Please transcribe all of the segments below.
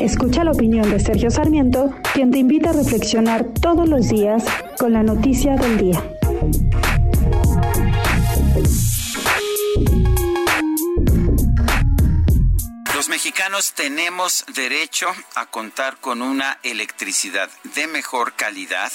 Escucha la opinión de Sergio Sarmiento, quien te invita a reflexionar todos los días con la noticia del día. Los mexicanos tenemos derecho a contar con una electricidad de mejor calidad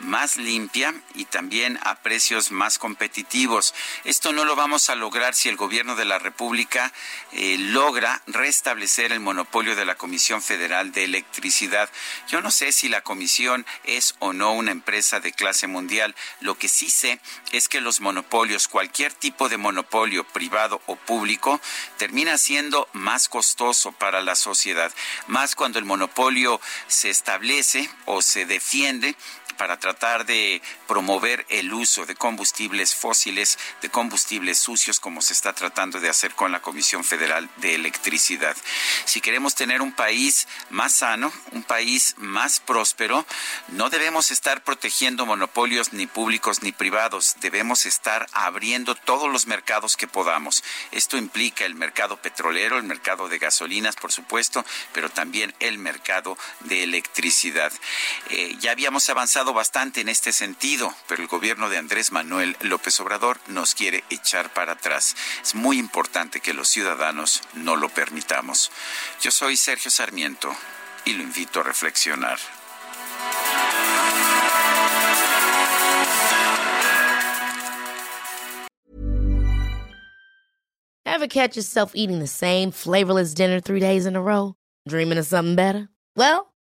más limpia y también a precios más competitivos. Esto no lo vamos a lograr si el gobierno de la República eh, logra restablecer el monopolio de la Comisión Federal de Electricidad. Yo no sé si la comisión es o no una empresa de clase mundial. Lo que sí sé es que los monopolios, cualquier tipo de monopolio privado o público, termina siendo más costoso para la sociedad, más cuando el monopolio se establece o se defiende para tratar de promover el uso de combustibles fósiles, de combustibles sucios, como se está tratando de hacer con la Comisión Federal de Electricidad. Si queremos tener un país más sano, un país más próspero, no debemos estar protegiendo monopolios ni públicos ni privados, debemos estar abriendo todos los mercados que podamos. Esto implica el mercado petrolero, el mercado de gasolinas, por supuesto, pero también el mercado de electricidad. Eh, ya habíamos avanzado bastante en este sentido, pero el gobierno de Andrés Manuel López Obrador nos quiere echar para atrás. Es muy importante que los ciudadanos no lo permitamos. Yo soy Sergio Sarmiento y lo invito a reflexionar. Ever catch yourself eating the same flavorless dinner three days in a row? Dreaming of something better? Well,